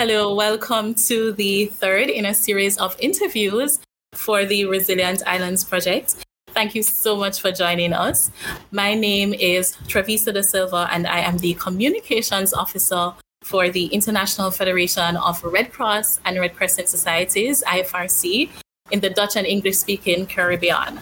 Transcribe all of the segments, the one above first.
Hello, welcome to the third in a series of interviews for the Resilient Islands Project. Thank you so much for joining us. My name is Travisa da Silva, and I am the Communications Officer for the International Federation of Red Cross and Red Crescent Societies, IFRC, in the Dutch and English speaking Caribbean.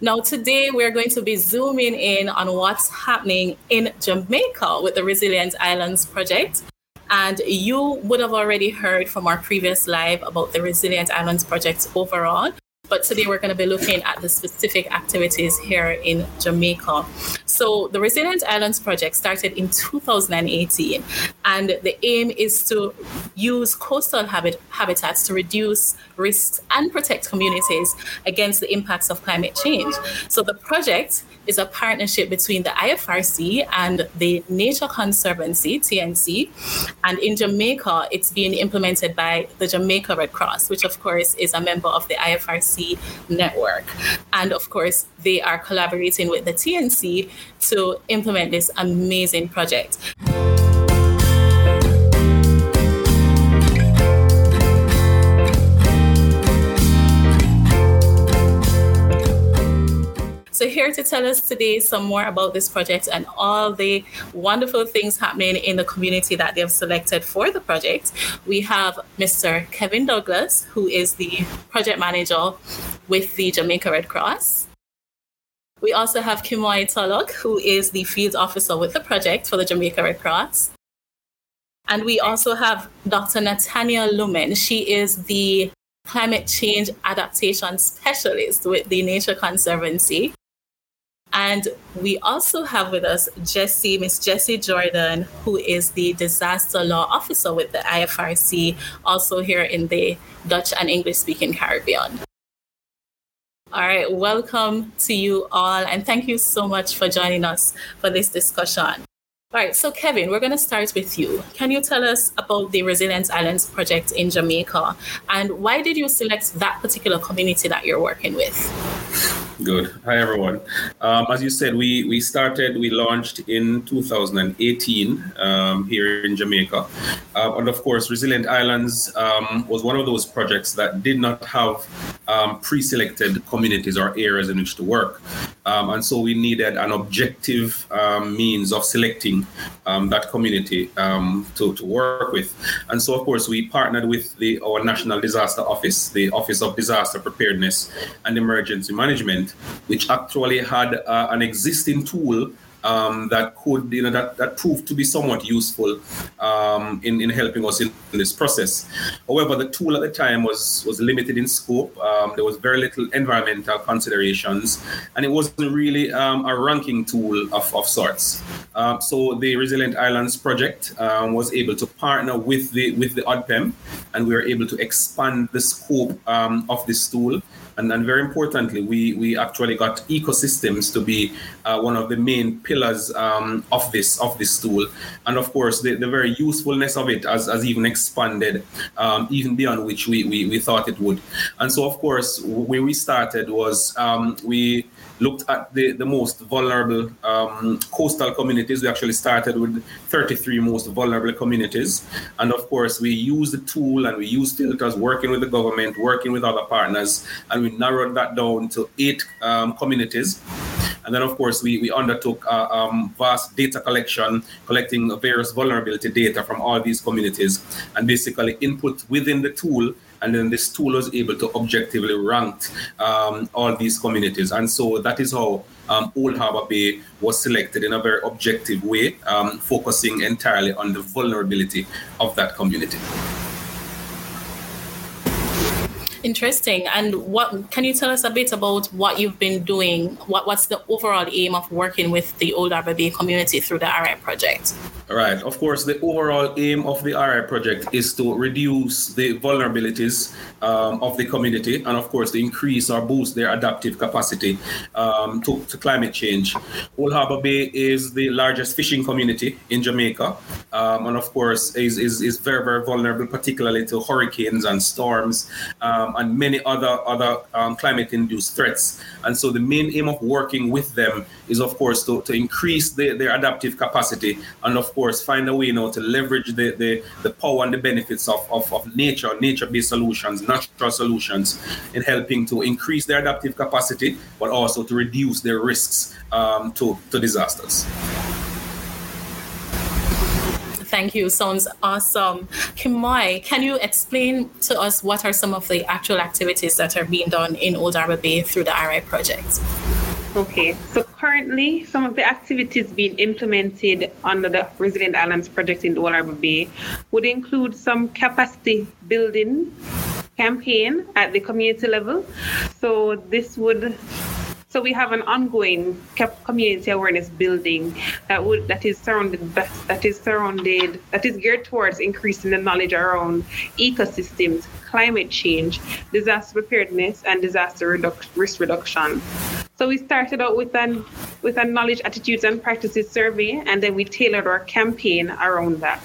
Now, today we're going to be zooming in on what's happening in Jamaica with the Resilient Islands Project and you would have already heard from our previous live about the Resilient Islands Project overall. But today we're going to be looking at the specific activities here in Jamaica. So, the Resilient Islands Project started in 2018, and the aim is to use coastal habit- habitats to reduce risks and protect communities against the impacts of climate change. So, the project is a partnership between the IFRC and the Nature Conservancy, TNC. And in Jamaica, it's being implemented by the Jamaica Red Cross, which, of course, is a member of the IFRC network. And of course, they are collaborating with the TNC to implement this amazing project. Here to tell us today some more about this project and all the wonderful things happening in the community that they have selected for the project, we have Mr. Kevin Douglas, who is the project manager with the Jamaica Red Cross. We also have Kimoy Tolok, who is the field officer with the project for the Jamaica Red Cross. And we also have Dr. Natanya Lumen. She is the climate change adaptation specialist with the Nature Conservancy. And we also have with us Jessie, Miss Jessie Jordan, who is the disaster law officer with the IFRC, also here in the Dutch and English speaking Caribbean. All right, welcome to you all, and thank you so much for joining us for this discussion. All right, so Kevin, we're going to start with you. Can you tell us about the Resilient Islands project in Jamaica and why did you select that particular community that you're working with? Good. Hi, everyone. Um, as you said, we, we started, we launched in 2018 um, here in Jamaica. Uh, and of course, Resilient Islands um, was one of those projects that did not have um, pre selected communities or areas in which to work. Um, and so we needed an objective um, means of selecting that community to, to work with. And so, of course, we partnered with the, our National Disaster Office, the Office of Disaster Preparedness and Emergency Management which actually had uh, an existing tool um, that could, you know, that, that proved to be somewhat useful um, in, in helping us in, in, this process. However, the tool at the time was, was limited in scope. Um, there was very little environmental considerations, and it wasn't really um, a ranking tool of, of sorts. Um, so the Resilient Islands project um, was able to partner with the with the ODPEM, and we were able to expand the scope of this tool and, very importantly, we, we actually got ecosystems to be uh, one of the main pillars um, of this of this tool. And of course, the, the very usefulness of it has, has even expanded um, even beyond which we, we, we thought it would. And so, of course, where we started was um, we looked at the, the most vulnerable um, coastal communities. We actually started with 33 most vulnerable communities. And of course, we used the tool and we used filters working with the government, working with other partners, and narrowed that down to eight um, communities. And then, of course, we, we undertook uh, um, vast data collection, collecting various vulnerability data from all these communities, and basically input within the tool and then this tool was able to objectively rank um, all these communities. And so that is how um, Old Harbour Bay was selected in a very objective way, um, focusing entirely on the vulnerability of that community. Interesting. And what can you tell us a bit about what you've been doing? What, what's the overall aim of working with the Old Harbour Bay community through the RI project? Right. Of course, the overall aim of the RI project is to reduce the vulnerabilities um, of the community and, of course, to increase or boost their adaptive capacity um, to, to, climate change. Old Harbour Bay is the largest fishing community in Jamaica um, and, of course, is, is, is very, very vulnerable, particularly to hurricanes and storms um, and many other, other um, climate induced threats. And so, the main aim of working with them is, of course, to, to increase the, their adaptive capacity and, of course, find a way now to leverage the, the, the power and the benefits of, of, of nature, nature-based solutions, natural solutions in helping to increase their adaptive capacity, but also to reduce their risks um, to, to disasters. Thank you. Sounds awesome. Kimoy, can you explain to us what are some of the actual activities that are being done in Old Harbour Bay through the RI project? Okay, so currently some of the activities being implemented under the Resilient Islands project in Old Harbour Bay would include some capacity building campaign at the community level. So this would so we have an ongoing community awareness building that would that is surrounded that is surrounded that is geared towards increasing the knowledge around ecosystems, climate change, disaster preparedness, and disaster reduc- risk reduction. So we started out with an with a knowledge, attitudes, and practices survey, and then we tailored our campaign around that.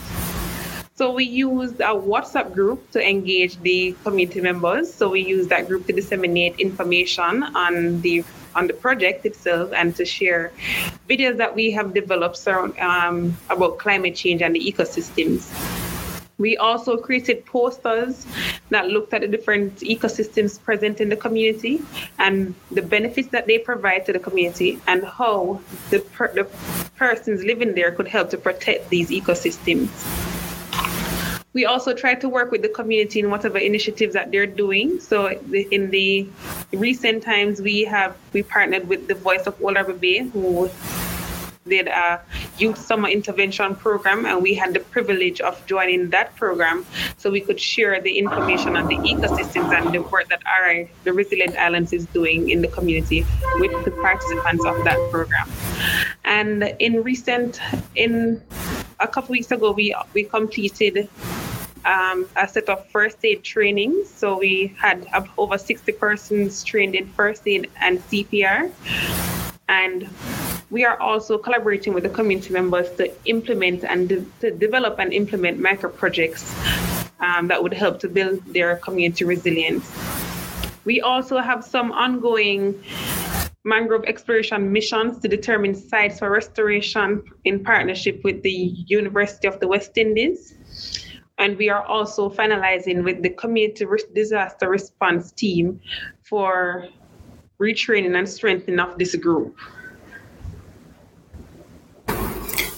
So we used a WhatsApp group to engage the community members. So we used that group to disseminate information on the on the project itself and to share videos that we have developed um, about climate change and the ecosystems. We also created posters that looked at the different ecosystems present in the community and the benefits that they provide to the community and how the, per- the persons living there could help to protect these ecosystems. We also try to work with the community in whatever initiatives that they're doing. So in the recent times, we have we partnered with the Voice of Harbour Bay, who did a youth summer intervention program, and we had the privilege of joining that program, so we could share the information on the ecosystems and the work that RI, the Resilient Islands, is doing in the community with the participants of that program. And in recent, in a couple weeks ago, we we completed um, a set of first aid trainings. So we had over 60 persons trained in first aid and CPR. And we are also collaborating with the community members to implement and de- to develop and implement micro projects um, that would help to build their community resilience. We also have some ongoing mangrove exploration missions to determine sites for restoration in partnership with the University of the West Indies. And we are also finalizing with the community disaster response team for retraining and strengthening of this group.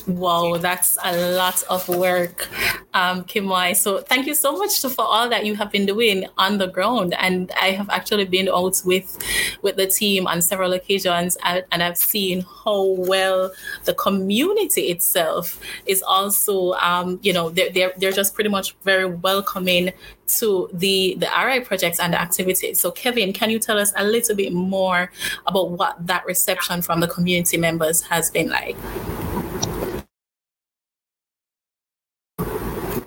Wow, that's a lot of work, um, Kimoy. So thank you so much for all that you have been doing on the ground. And I have actually been out with with the team on several occasions, and, and I've seen how well the community itself is also, um, you know, they're, they're they're just pretty much very welcoming to the the RI projects and the activities. So Kevin, can you tell us a little bit more about what that reception from the community members has been like?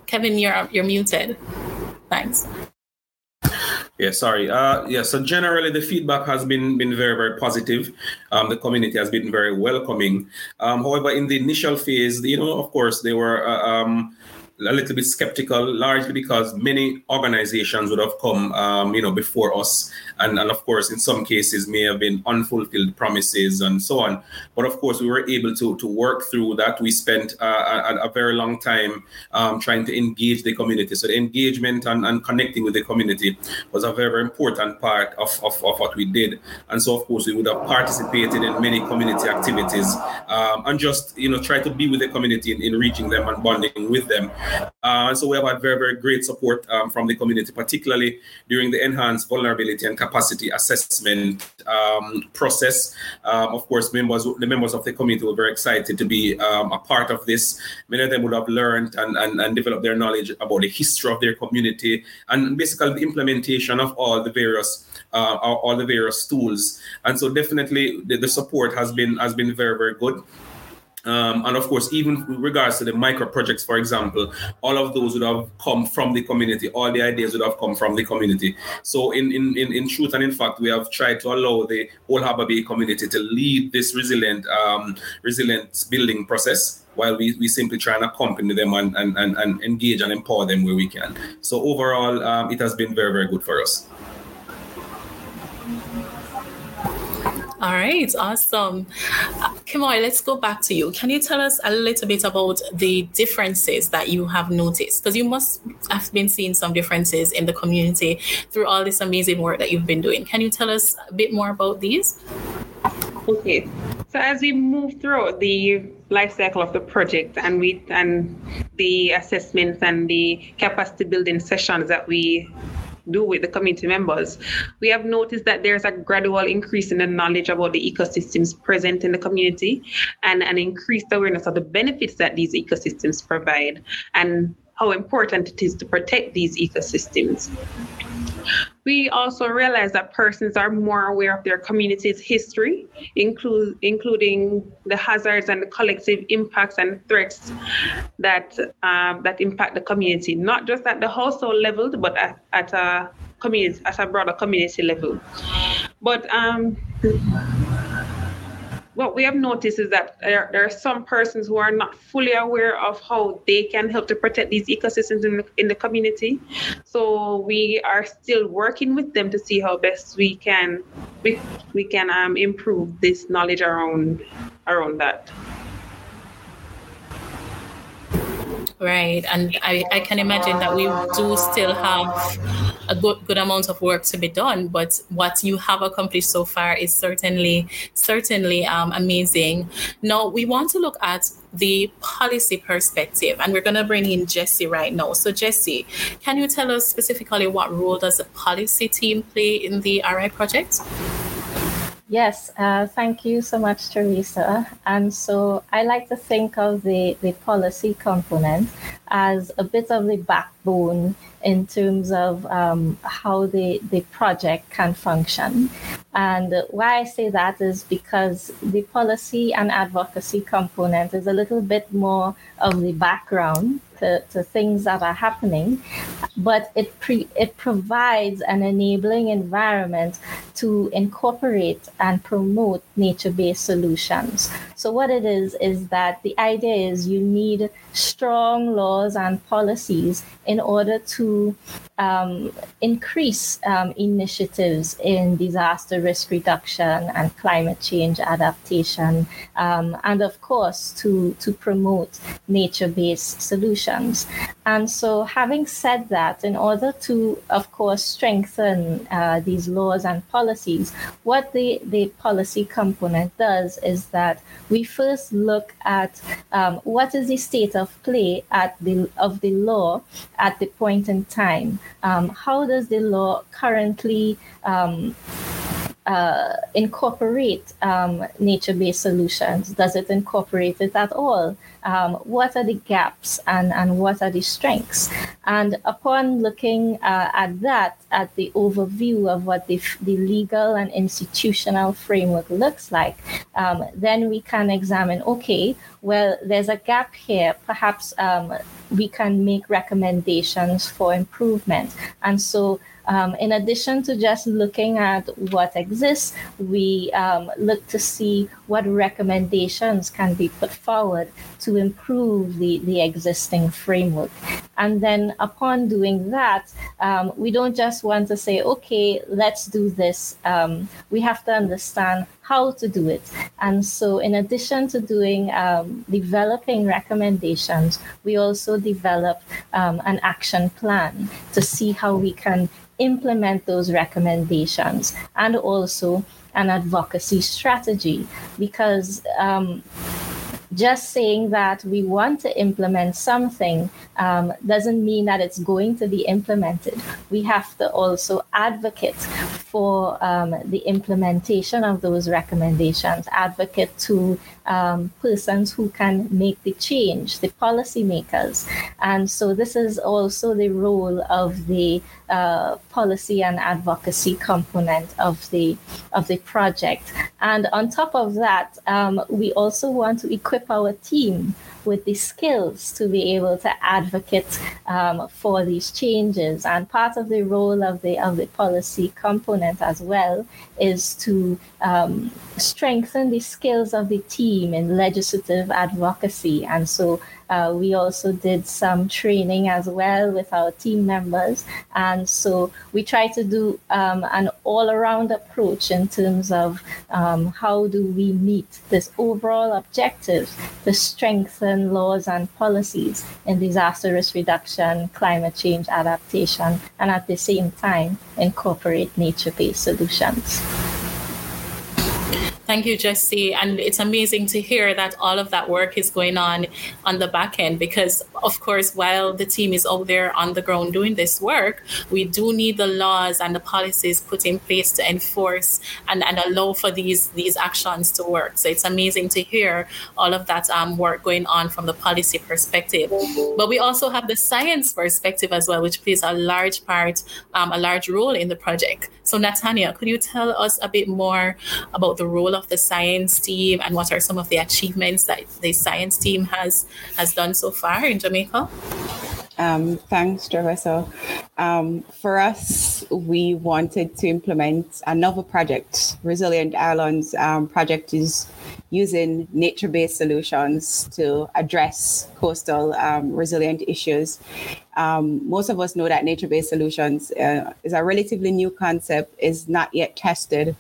Kevin, you're you're muted. Thanks. Yeah, sorry. Uh, yeah, so generally the feedback has been been very very positive. Um, the community has been very welcoming. Um, however, in the initial phase, you know, of course, they were uh, um, a little bit skeptical, largely because many organizations would have come, um, you know, before us, and, and of course, in some cases, may have been unfulfilled promises and so on. But of course, we were able to to work through that. We spent uh, a, a, very long time um, trying to engage the community. So the engagement and, and connecting with the community was a very, very important part of, of, of what we did. And so, of course, we would have participated in many community activities um, and just, you know, try to be with the community in, in reaching them and bonding with them. Uh, so we have had very, very great support um, from the community, particularly during the enhanced vulnerability and capacity assessment um, process. Um, of course, members, the members of the community were very excited to be um, a part of this. Many of them would have learned and, and, and developed their knowledge about the history of their community and basically the implementation of all the various uh, all the various tools. And so definitely the, the support has been has been very, very good. Um, and of course, even with regards to the micro projects, for example, all of those would have come from the community. All the ideas would have come from the community. So, in in, in, in truth and in fact, we have tried to allow the Old Harbour Bay community to lead this resilient um, resilient building process while we, we simply try and accompany them and, and, and, and engage and empower them where we can. So overall, um, it has been very, very good for us. All right, awesome. Kimoy, let's go back to you. Can you tell us a little bit about the differences that you have noticed? Because you must have been seeing some differences in the community through all this amazing work that you've been doing. Can you tell us a bit more about these? Okay. So as we move through the life cycle of the project and we and the assessments and the capacity building sessions that we do with the community members, we have noticed that there's a gradual increase in the knowledge about the ecosystems present in the community and an increased awareness of the benefits that these ecosystems provide. And how important it is to protect these ecosystems. We also realize that persons are more aware of their community's history, include, including the hazards and the collective impacts and threats that um, that impact the community, not just at the household level, but at, at a community, at a broader community level. But um, what we have noticed is that there, there, are some persons who are not fully aware of how they can help to protect these ecosystems in the, in the community. So we are still working with them to see how best we can we, we can um, improve this knowledge around around that. Right. And I, I can imagine that we do still have a good, good amount of work to be done, but what you have accomplished so far is certainly, certainly um, amazing. Now, we want to look at the policy perspective, and we're going to bring in Jesse right now. So, Jesse, can you tell us specifically what role does the policy team play in the RI project? Yes, uh, thank you so much, Teresa. And so I like to think of the, the policy component as a bit of the backbone in terms of um, how the, the project can function. And why I say that is because the policy and advocacy component is a little bit more of the background to, to things that are happening, but it pre, it provides an enabling environment to incorporate and promote nature-based solutions. So what it is is that the idea is you need strong laws and policies in order to um, increase um, initiatives in disaster risk reduction and climate change adaptation, um, and of course to to promote nature-based solutions. And so, having said that, in order to, of course, strengthen uh, these laws and policies, what the the policy component does is that we first look at um, what is the state of play at the of the law at the point in time. Um, how does the law currently um, uh, incorporate um, nature-based solutions? Does it incorporate it at all? Um, what are the gaps and, and what are the strengths? And upon looking uh, at that, at the overview of what the, the legal and institutional framework looks like, um, then we can examine, okay, well, there's a gap here. Perhaps um, we can make recommendations for improvement. And so um, in addition to just looking at what exists, we um, look to see what recommendations can be put forward to improve the, the existing framework. And then upon doing that, um, we don't just want to say, okay, let's do this. Um, we have to understand how to do it. And so, in addition to doing um, developing recommendations, we also develop um, an action plan to see how we can implement those recommendations and also an advocacy strategy because um, just saying that we want to implement something um, doesn't mean that it's going to be implemented. We have to also advocate for um, the implementation of those recommendations, advocate to um, persons who can make the change, the policymakers. And so this is also the role of the uh, policy and advocacy component of the of the project. And on top of that, um, we also want to equip our team with the skills to be able to advocate um, for these changes. And part of the role of the of the policy component as well is to um, strengthen the skills of the team in legislative advocacy. And so Uh, we also did some training as well with our team members. And so we try to do um, an all around approach in terms of um, how do we meet this overall objective to strengthen laws and policies in disaster risk reduction, climate change adaptation, and at the same time incorporate nature based solutions. Thank you, Jesse. And it's amazing to hear that all of that work is going on on the back end because, of course, while the team is out there on the ground doing this work, we do need the laws and the policies put in place to enforce and, and allow for these, these actions to work. So it's amazing to hear all of that um, work going on from the policy perspective. But we also have the science perspective as well, which plays a large part, um, a large role in the project. So, Natanya, could you tell us a bit more about the role of the science team and what are some of the achievements that the science team has has done so far in Jamaica? Um, thanks, Trevor. So, um, for us, we wanted to implement another project. Resilient Islands um, project is using nature-based solutions to address coastal um, resilient issues. Um, most of us know that nature-based solutions uh, is a relatively new concept, is not yet tested.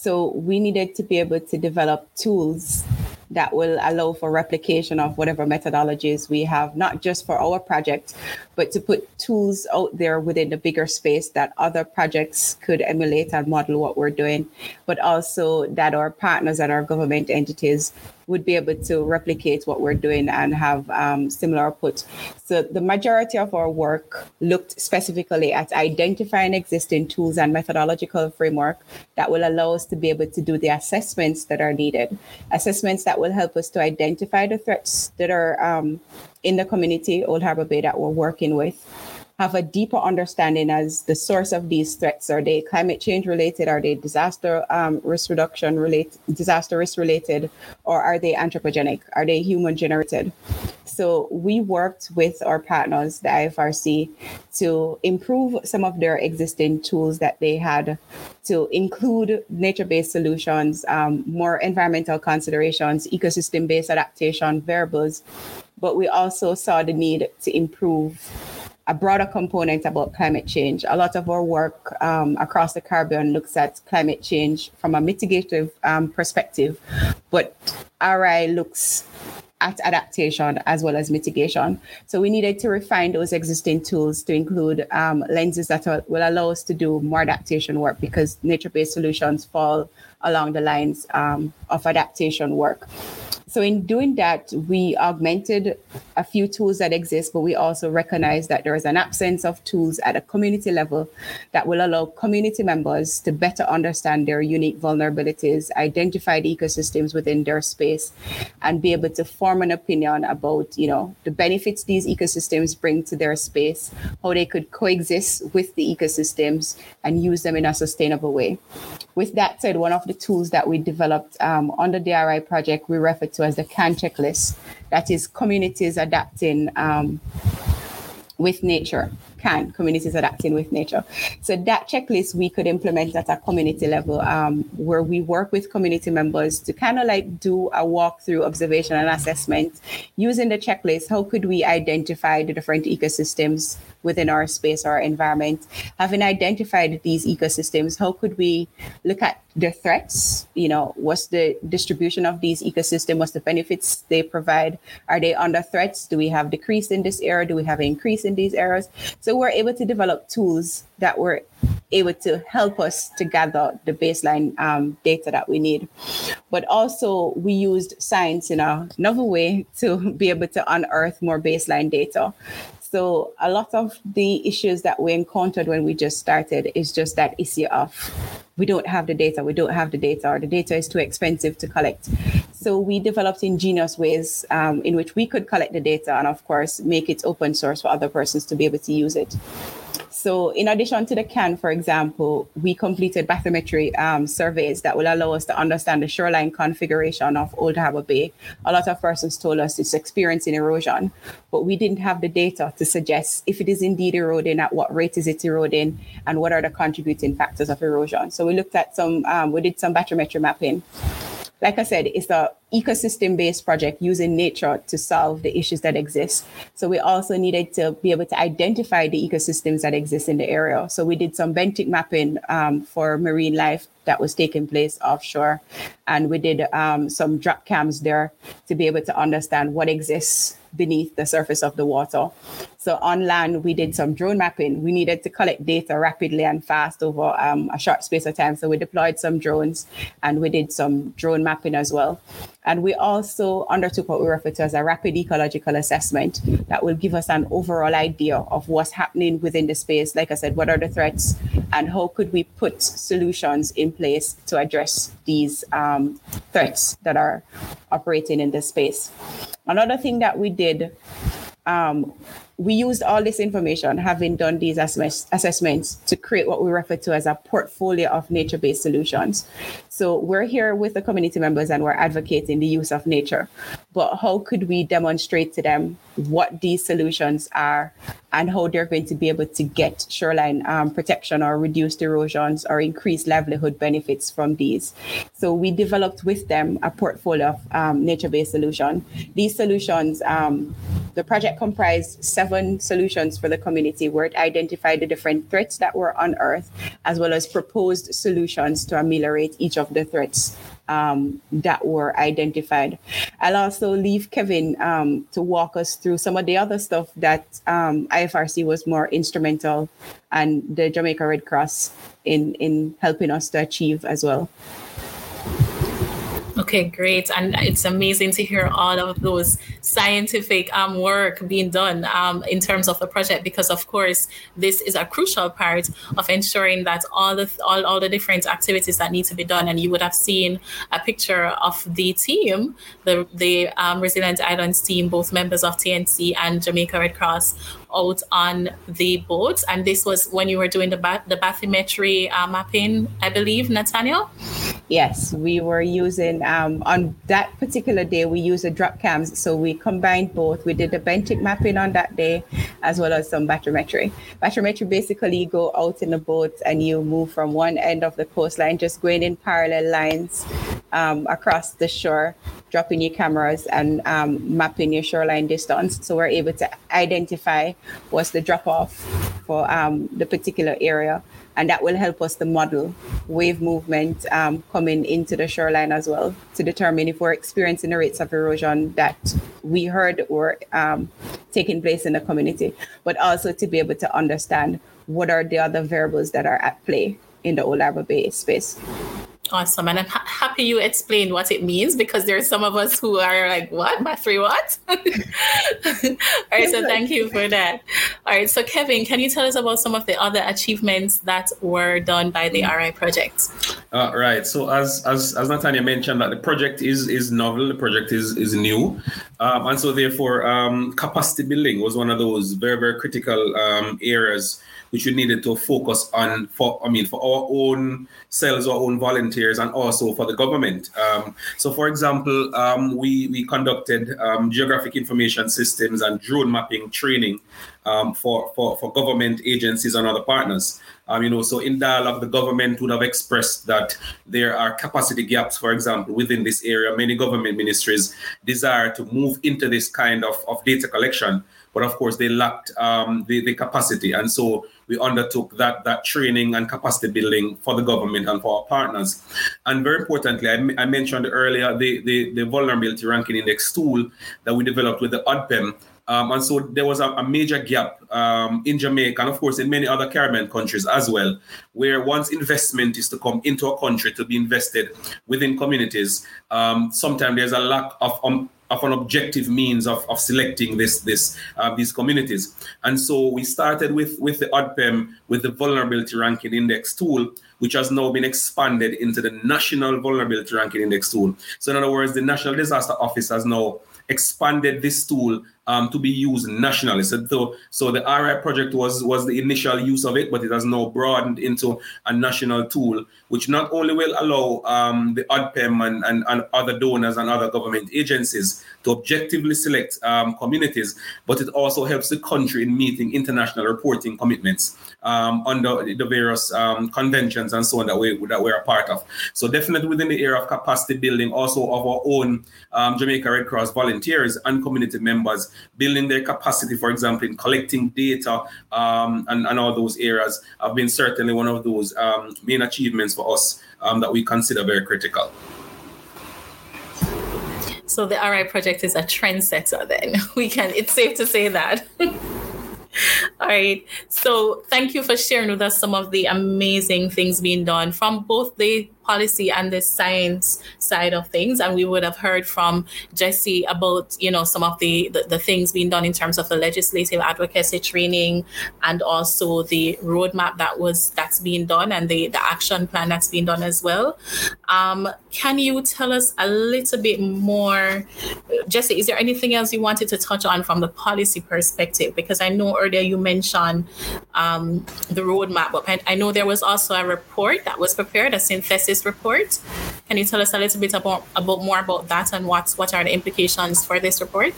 So we needed to be able to develop tools that will allow for replication of whatever methodologies we have, not just for our project, but to put tools out there within the bigger space that other projects could emulate and model what we're doing, but also that our partners and our government entities would be able to replicate what we're doing and have um, similar output. So the majority of our work looked specifically at identifying existing tools and methodological framework that will allow us to be able to do the assessments that are needed, assessments that will help us to identify the threats that are um, in the community, Old Harbour Bay, that we're working with have a deeper understanding as the source of these threats. Are they climate change related? Are they disaster um, risk reduction related, disaster risk related, or are they anthropogenic? Are they human generated? So we worked with our partners, the IFRC, to improve some of their existing tools that they had to include nature-based solutions, um, more environmental considerations, ecosystem-based adaptation variables. But we also saw the need to improve a broader component about climate change. A lot of our work um, across the Caribbean looks at climate change from a mitigative um, perspective, but RI looks at adaptation as well as mitigation. So we needed to refine those existing tools to include um, lenses that will allow us to do more adaptation work because nature-based solutions fall along the lines um, of adaptation work. So in doing that, we augmented a few tools that exist, but we also recognize that there is an absence of tools at a community level that will allow community members to better understand their unique vulnerabilities, identify the ecosystems within their space, and be able to form an opinion about, you know, the benefits these ecosystems bring to their space, how they could coexist with the ecosystems and use them in a sustainable way. With that said, one of the tools that we developed um, on the DRI project, we refer to to as the CAN checklist. That is communities adapting um, with nature can communities adapting with nature. So that checklist we could implement at a community level um, where we work with community members to kind of like do a walkthrough observation and assessment using the checklist. How could we identify the different ecosystems within our space or our environment? Having identified these ecosystems how could we look at the threats? You know what's the distribution of these ecosystems what's the benefits they provide? Are they under threats? Do we have decrease in this area do we have increase in these areas so we're able to develop tools that were able to help us to gather the baseline um, data that we need. But also, we used science in a novel way to be able to unearth more baseline data. So, a lot of the issues that we encountered when we just started is just that issue of we don't have the data, we don't have the data, or the data is too expensive to collect. So we developed ingenious ways um, in which we could collect the data and, of course, make it open source for other persons to be able to use it. So, in addition to the CAN, for example, we completed bathymetry um, surveys that will allow us to understand the shoreline configuration of Old Harbour Bay. A lot of persons told us it's experiencing erosion, but we didn't have the data to suggest if it is indeed eroding, at what rate is it eroding, and what are the contributing factors of erosion. So, we looked at some, um, we did some bathymetry mapping like I said, it's a ecosystem based project using nature to solve the issues that exist. So we also needed to be able to identify the ecosystems that exist in the area. So we did some benthic mapping um, for marine life that was taking place offshore. And we did um, some drop cams there to be able to understand what exists beneath the surface of the water. So on land, we did some drone mapping. We needed to collect data rapidly and fast over um, a short space of time. So we deployed some drones and we did some drone mapping as well. And we also undertook what we refer to as a rapid ecological assessment that will give us an overall idea of what's happening within the space. Like I said, what are the threats and how could we put solutions in place to address these um, threats that are operating in this space. Another thing that we did um, we used all this information, having done these assessments, to create what we refer to as a portfolio of nature based solutions. So we're here with the community members and we're advocating the use of nature. But how could we demonstrate to them what these solutions are and how they're going to be able to get shoreline um, protection or reduced erosions or increase livelihood benefits from these? So we developed with them a portfolio of um, nature based solutions. These solutions, um, the project comprised seven seven solutions for the community where it identified the different threats that were unearthed, as well as proposed solutions to ameliorate each of the threats um, that were identified. I'll also leave Kevin um, to walk us through some of the other stuff that um, IFRC was more instrumental and the Jamaica Red Cross in, in helping us to achieve as well. Okay, great. And it's amazing to hear all of those scientific um, work being done um, in terms of the project, because of course, this is a crucial part of ensuring that all the all, all the different activities that need to be done. And you would have seen a picture of the team, the the um, Resilient Islands team, both members of TNC and Jamaica Red Cross, out on the boat. And this was when you were doing the the bathymetry uh, mapping, I believe, Natanya. Yes, we were using um, on that particular day. We used the drop cams, so we combined both. We did the benthic mapping on that day, as well as some bathymetry. Bathymetry basically you go out in the boat and you move from one end of the coastline, just going in parallel lines um, across the shore, dropping your cameras and um, mapping your shoreline distance. So we're able to identify what's the drop off for um, the particular area. And that will help us to model wave movement um, coming into the shoreline as well to determine if we're experiencing the rates of erosion that we heard were um, taking place in the community, but also to be able to understand what are the other variables that are at play in the Harbour Bay space. Awesome. And I'm ha- happy you explained what it means because there are some of us who are like, what? My three what? All right. So thank you for that. All right. So, Kevin, can you tell us about some of the other achievements that were done by the RI project? Uh, right. So, as, as, as Natanya mentioned, that the project is, is novel, the project is, is new. Um, and so, therefore, um, capacity building was one of those very, very critical um, areas which we needed to focus on for I mean for our own selves, our own volunteers, and also for the government. Um, so, for example, um, we we conducted um, geographic information systems and drone mapping training um, for, for for government agencies and other partners. Um, you know, so in dialogue, the government would have expressed that there are capacity gaps, for example, within this area. Many government ministries desire to move into this kind of, of data collection, but of course, they lacked um, the, the capacity. And so we undertook that that training and capacity building for the government and for our partners. And very importantly, I, I mentioned earlier the, the, the vulnerability ranking index tool that we developed with the ODPEM. Um, and so there was a, a major gap um, in Jamaica and, of course, in many other Caribbean countries as well, where once investment is to come into a country to be invested within communities, um, sometimes there's a lack of um, of an objective means of, of selecting this this uh, these communities. And so we started with with the ODPEM with the vulnerability ranking index tool, which has now been expanded into the national vulnerability ranking index tool. So in other words, the National Disaster Office has now expanded this tool um, to be used nationally. So, so the RI project was was the initial use of it, but it has now broadened into a national tool, which not only will allow um, the ODPEM and, and, and, other donors and other government agencies to objectively select um, communities, but it also helps the country in meeting international reporting commitments um, under the various um, conventions and so on that we that we're a part of. So definitely within the area of capacity building, also of our own um, Jamaica Red Cross volunteers and community members, building their capacity, for example, in collecting data um, and, and all those areas have been certainly one of those um, main achievements for us um, that we consider very critical. So the RI project is a trendsetter then. We can it's safe to say that. All right. So thank you for sharing with us some of the amazing things being done from both the policy and the science side of things. And we would have heard from Jesse about, you know, some of the, the, the things being done in terms of the legislative advocacy training and also the roadmap that was that's being done and the, the action plan that's being done as well. Um, can you tell us a little bit more, Jesse? Is there anything else you wanted to touch on from the policy perspective? Because I know earlier you mentioned um, the roadmap, but I know there was also a report that was prepared, a synthesis this report. Can you tell us a little bit about, about more about that and what, what are the implications for this report?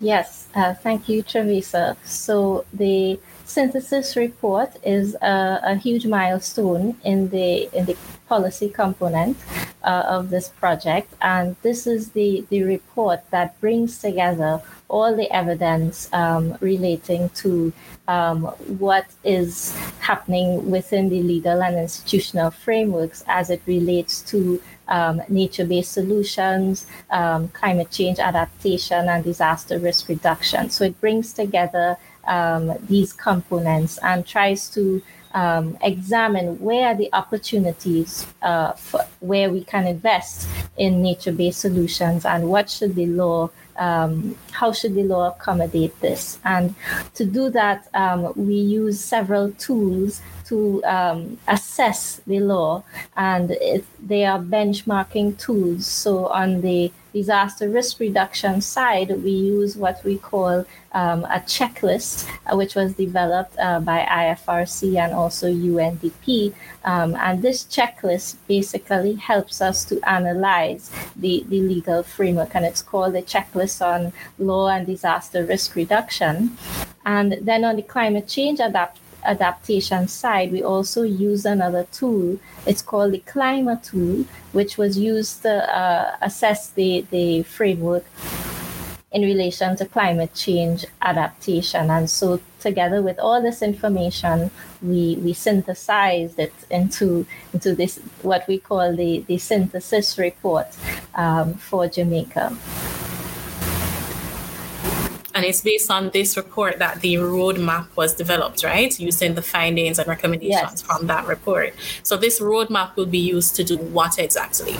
Yes, uh, thank you, Travisa. So the synthesis report is a, a, huge milestone in the in the policy component uh, of this project, and this is the the report that brings together all the evidence um, relating to um, what is happening within the legal and institutional frameworks as it relates to um, nature-based solutions, um, climate change adaptation, and disaster risk reduction. So it brings together um, these components and tries to um, examine where are the opportunities uh, where we can invest in nature-based solutions and what should the law um, how should the law accommodate this? And to do that, um, we use several tools to um, assess the law, and it, they are benchmarking tools. So on the disaster risk reduction side, we use what we call um, a checklist, uh, which was developed uh, by IFRC and also UNDP. Um, and this checklist basically helps us to analyze the, the legal framework, and it's called the Checklist on Law and Disaster Risk Reduction. And then on the climate change adapt adaptation side, we also use another tool. It's called the Climate tool, which was used to uh, assess the, the framework in relation to climate change adaptation. And so, together with all this information, we, we synthesized it into, into this, what we call the, the synthesis report um, for Jamaica. And it's based on this report that the roadmap was developed, right? Using the findings and recommendations yes. from that report. So this roadmap will be used to do what exactly?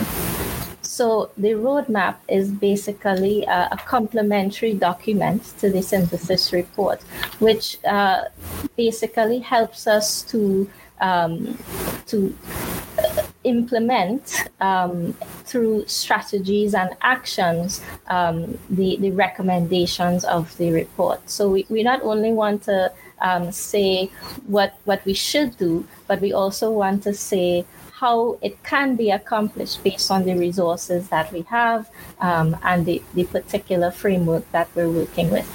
So the roadmap is basically a, a complementary document to the synthesis report, which uh, basically helps us to um, to implement um, through strategies and actions um, the, the recommendations of the report. So we, we not only want to um, say what, what we should do, but we also want to say how it can be accomplished based on the resources that we have um, and the, the particular framework that we're working with.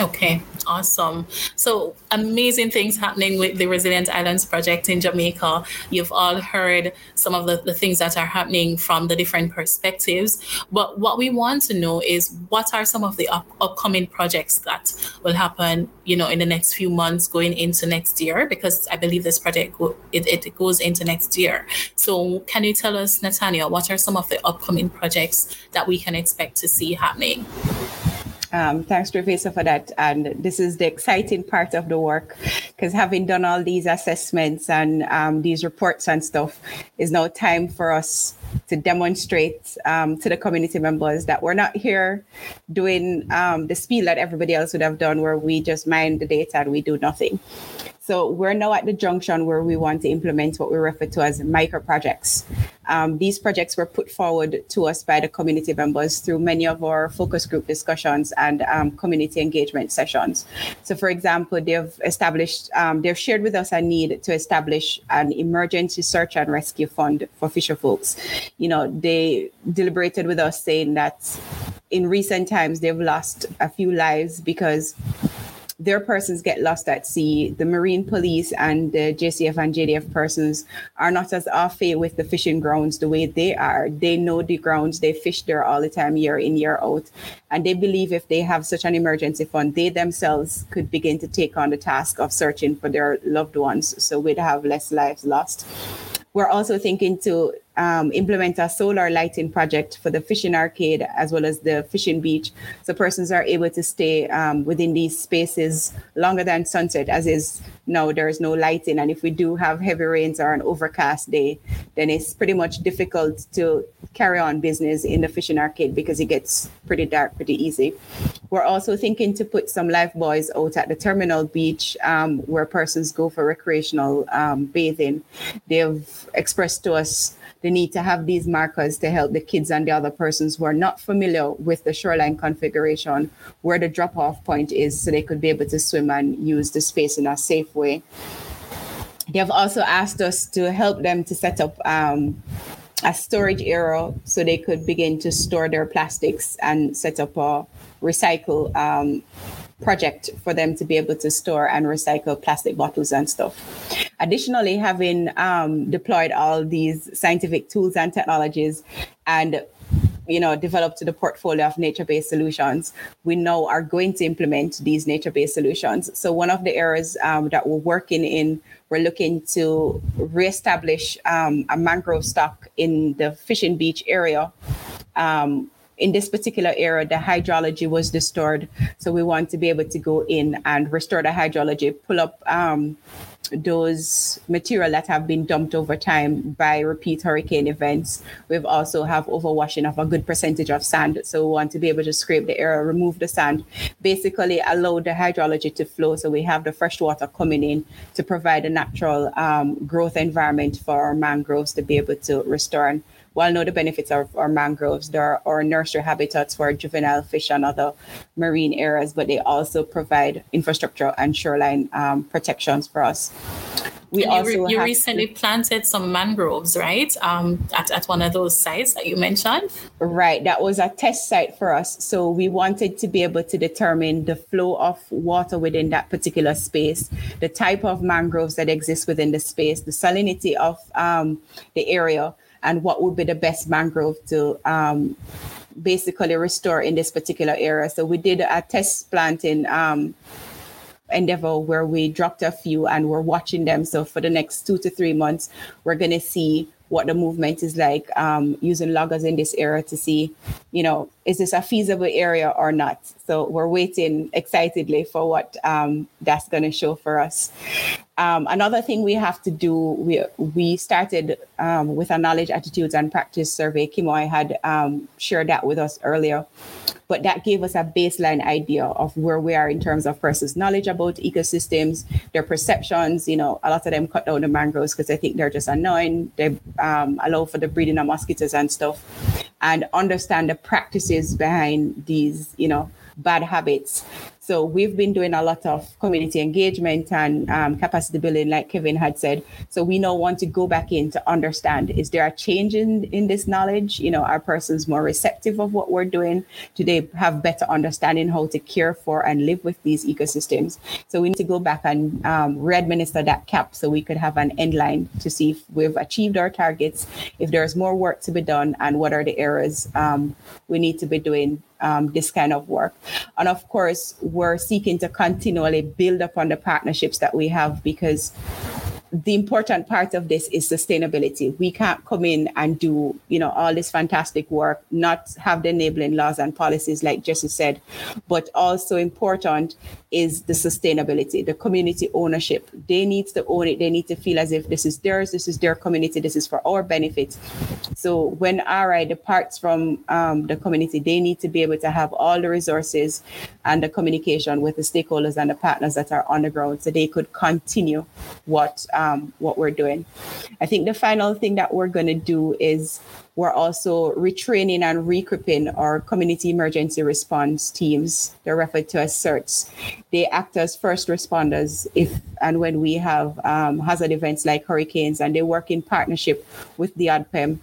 Okay, awesome. So amazing things happening with the Resilient Islands project in Jamaica. You've all heard some of the, the things that are happening from the different perspectives. But what we want to know is what are some of the up- upcoming projects that will happen, you know, in the next few months going into next year? Because I believe this project go- it, it goes into next year. So can you tell us, Natanya, what are some of the upcoming projects that we can expect to see happening? Um, thanks, Professor, for that. And this is the exciting part of the work because having done all these assessments and um, these reports and stuff, is now time for us to demonstrate um, to the community members that we're not here doing um, the spiel that everybody else would have done, where we just mine the data and we do nothing. So we're now at the junction where we want to implement what we refer to as micro projects. Um, these projects were put forward to us by the community members through many of our focus group discussions and um, community engagement sessions. So, for example, they've established, um, they've shared with us a need to establish an emergency search and rescue fund for fisher folks. You know, they deliberated with us saying that in recent times they've lost a few lives because their persons get lost at sea. The Marine Police and the JCF and JDF persons are not as off with the fishing grounds the way they are. They know the grounds, they fish there all the time, year in, year out. And they believe if they have such an emergency fund, they themselves could begin to take on the task of searching for their loved ones. So we'd have less lives lost. We're also thinking to um, implement a solar lighting project for the fishing arcade as well as the fishing beach. So persons are able to stay um, within these spaces longer than sunset, as is now there is no lighting. And if we do have heavy rains or an overcast day, then it's pretty much difficult to carry on business in the fishing arcade because it gets pretty dark pretty easy. We're also thinking to put some life buoys out at the terminal beach um, where persons go for recreational um, bathing. They've expressed to us the need to have these markers to help the kids and the other persons who are not familiar with the shoreline configuration where the drop off point is so they could be able to swim and use the space in a safe way. They have also asked us to help them to set up um, a storage area so they could begin to store their plastics and set up a recycle um, project for them to be able to store and recycle plastic bottles and stuff. Additionally, having um, deployed all these scientific tools and technologies and you know developed the portfolio of nature-based solutions we now are going to implement these nature-based solutions. So one of the areas um, that we're working in we're looking to reestablish um, a mangrove stock in the fishing beach area um, in this particular area, the hydrology was disturbed. So we want to be able to go in and restore the hydrology, pull up um, those material that have been dumped over time by repeat hurricane events. We've also have overwashing of a good percentage of sand. So we want to be able to scrape the area, remove the sand, basically allow the hydrology to flow. So we have the fresh water coming in to provide a natural um, growth environment for our mangroves to be able to restore and while know the benefits of our mangroves, there are nursery habitats for juvenile fish and other marine areas, but they also provide infrastructure and shoreline um, protections for us. We and also you, re- you recently to, planted some mangroves, right? Um, at, at one of those sites that you mentioned. Right, that was a test site for us. So we wanted to be able to determine the flow of water within that particular space, the type of mangroves that exist within the space, the salinity of um, the area, and what would be the best mangrove to um, basically restore in this particular area. So we did a test planting um, endeavor where we dropped a few and we're watching them. So for the next two to three months, we're going to see what the movement is like um, using loggers in this area to see, you know, is this a feasible area or not? So we're waiting excitedly for what um, that's going to show for us. Um, another thing we have to do, we, we started um, with a knowledge, attitudes, and practice survey. Kimoy had um, shared that with us earlier, but that gave us a baseline idea of where we are in terms of persons' knowledge about ecosystems, their perceptions. You know, a lot of them cut down the mangroves because they think they're just annoying. They um, allow for the breeding of mosquitoes and stuff, and understand the practices behind these, you know, bad habits. So we've been doing a lot of community engagement and um, capacity building, like Kevin had said. So we now want to go back in to understand: is there a change in in this knowledge? You know, are persons more receptive of what we're doing? Do they have better understanding how to care for and live with these ecosystems? So we need to go back and um, re-administer that KAP so we could have an end line to see if we've achieved our targets, if there's more work to be done, and what are the areas um, we need to be doing um, this kind of work. And of course, we're seeking to continually build upon the partnerships that we have because the important part of this is sustainability. We can't come in and do, you know, all this fantastic work, not have the enabling laws and policies like Jesse said, but also important is the sustainability, the community ownership. They need to own it. They need to feel as if this is theirs, this is their community, this is for our benefit. So when RI departs from um, the community, they need to be able to have all the resources and the communication with the stakeholders and the partners that are on the ground so they could continue what um, Um, what we're doing. I think the final thing that we're going to do is we're also retraining and re-equipping our community emergency response teams. They're referred to as CERTs. They act as first responders if and when we have um, hazard events like hurricanes, and they work in partnership with the ODPEM.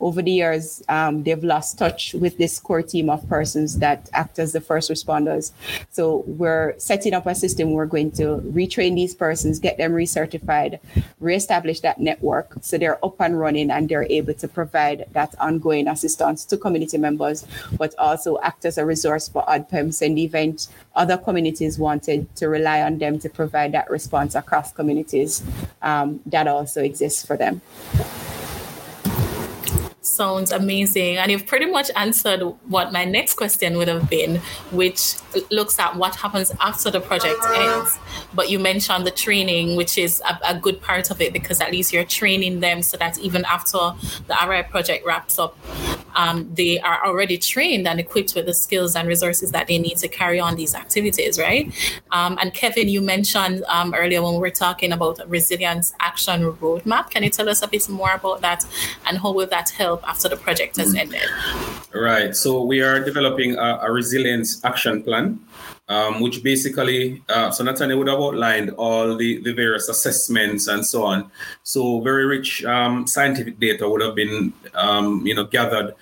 Over the years, um, they've lost touch with this core team of persons that act as the first responders. So we're setting up a system. We're going to retrain these persons, get them recertified, reestablish that network so they're up and running and they're able to provide that ongoing assistance to community members, but also act as a resource for ODPEMs in the event other communities wanted to rely on them to provide that response across communities. Um, that also exists for them sounds amazing. And you've pretty much answered what my next question would have been, which looks at what happens after the project ends. But you mentioned the training, which is a, a good part of it because at least you're training them so that even after the RI project wraps up, um, they are already trained and equipped with the skills and resources that they need to carry on these activities, right? Um, and Kevin, you mentioned um, earlier when we were talking about resilience action roadmap. Can you tell us a bit more about that and how will that help after the project has ended? Right. So we are developing a, a resilience action plan. Um, which basically, uh, so Nathaniel would have outlined all the, the various assessments and so on. So very rich um, scientific data would have been, um, you know, gathered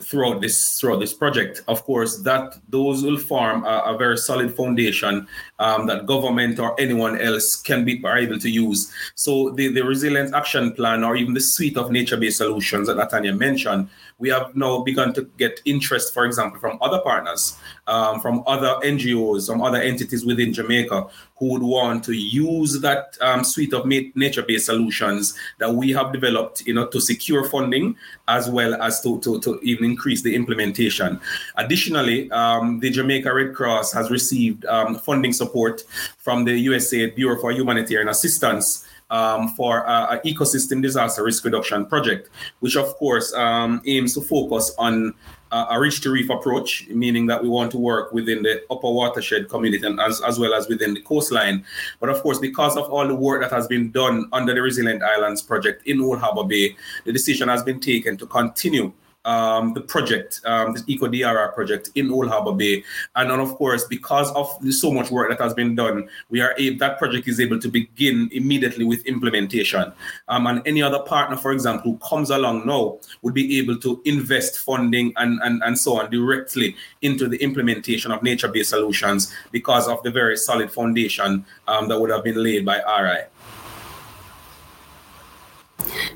throughout this throughout this project. Of course, that those will form a, a very solid foundation um, that government or anyone else can be able to use. So the, the resilience action plan or even the suite of nature-based solutions that Natanya mentioned, we have now begun to get interest, for example, from other partners, um, from other NGOs, from other entities within Jamaica who would want to use that um, suite of nature-based solutions that we have developed, you know, to secure funding as well as to, to, to even increase the implementation. Additionally, um, the Jamaica Red Cross has received um, funding support from the USAID Bureau for Humanitarian Assistance um, for an ecosystem disaster risk reduction project, which of course um, aims to focus on a ridge to reef approach, meaning that we want to work within the upper watershed community and as, as well as within the coastline. But of course, because of all the work that has been done under the Resilient Islands project in Old Harbour Bay, the decision has been taken to continue um, the project, um, this Eco DRR project in Old Harbour Bay. And then, of course, because of so much work that has been done, we are able, that project is able to begin immediately with implementation. Um, and any other partner, for example, who comes along now would be able to invest funding and, and, and so on directly into the implementation of nature-based solutions because of the very solid foundation um, that would have been laid by RI.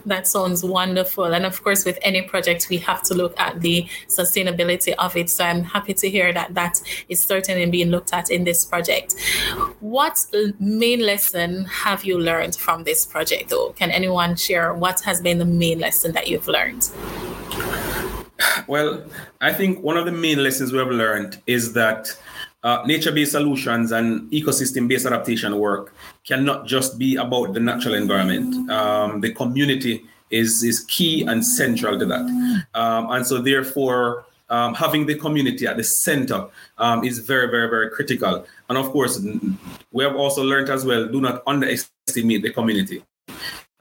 That sounds wonderful. And of course, with any project, we have to look at the sustainability of it. So I'm happy to hear that that is certainly being looked at in this project. What main lesson have you learned from this project, though? Can anyone share what has been the main lesson that you've learned? Well, I think one of the main lessons we have learned is that uh, nature-based solutions and ecosystem-based adaptation work cannot just be about the natural environment. Um, the community is is key and central to that, um, and so therefore. Um, having the community at the center um, is very, very, very critical. And of course, we have also learned as well: do not underestimate the community.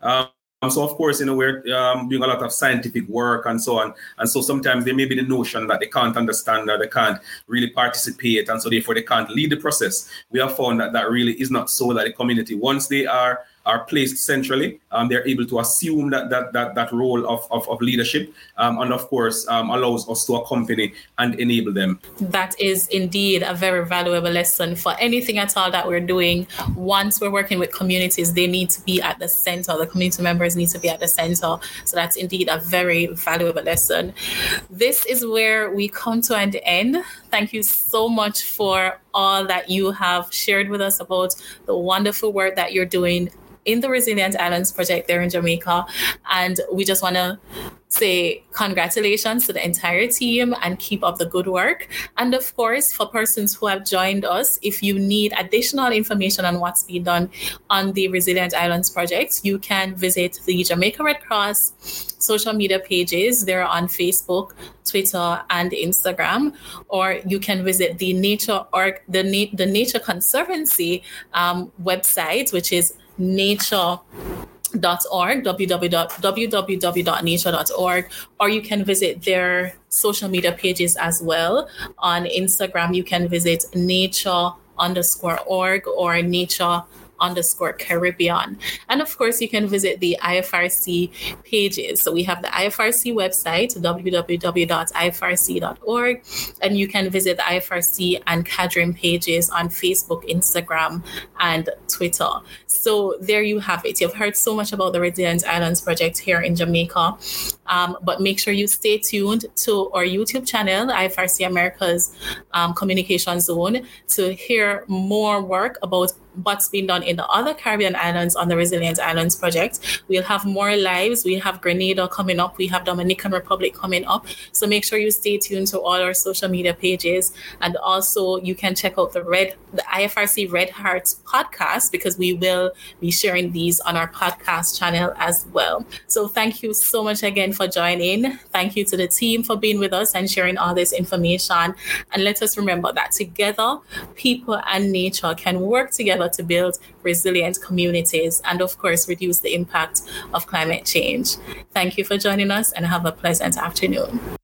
Um, so of course, you know, we're um, doing a lot of scientific work and so on. And so sometimes there may be the notion that they can't understand or they can't really participate. And so therefore they can't lead the process. We have found that that really is not so that the community, once they are are placed centrally. Um, they're able to assume that that that, that role of, of, of leadership, um, and of course um, allows us to accompany and enable them. That is indeed a very valuable lesson for anything at all that we're doing. Once we're working with communities, they need to be at the center. The community members need to be at the center. So that's indeed a very valuable lesson. This is where we come to an end. Thank you so much for all that you have shared with us about the wonderful work that you're doing in the Resilient Islands project there in Jamaica. And we just want to say congratulations to the entire team and keep up the good work. And of course, for persons who have joined us, if you need additional information on what's being done on the Resilient Islands project, you can visit the Jamaica Red Cross social media pages. They're on Facebook, Twitter, and Instagram. Or you can visit the Nature or the, Na- the Nature Conservancy um, website, which is nature www.nature.org, www.nature.org, or you can visit their social media pages as well. On Instagram, you can visit nature underscore org or nature underscore Caribbean. And of course, you can visit the IFRC pages. So we have the IFRC website, www.ifrc.org, and you can visit the IFRC and CADRIM pages on Facebook, Instagram, and Twitter. So there you have it. You've heard so much about the Resilient Islands project here in Jamaica. Um, but make sure you stay tuned to our YouTube channel, IFRC America's um, Communication Zone, to hear more work about what's been done in the other Caribbean islands on the Resilient Islands project. We'll have more lives. We have Grenada coming up. We have Dominican Republic coming up. So make sure you stay tuned to all our social media pages. And also you can check out the Red, the IFRC Red Hearts podcast because we will be sharing these on our podcast channel as well. So thank you so much again for joining. Thank you to the team for being with us and sharing all this information. And let us remember that together, people and nature can work together together to build resilient communities and, of course, reduce the impact of climate change. Thank you for joining us and have a pleasant afternoon.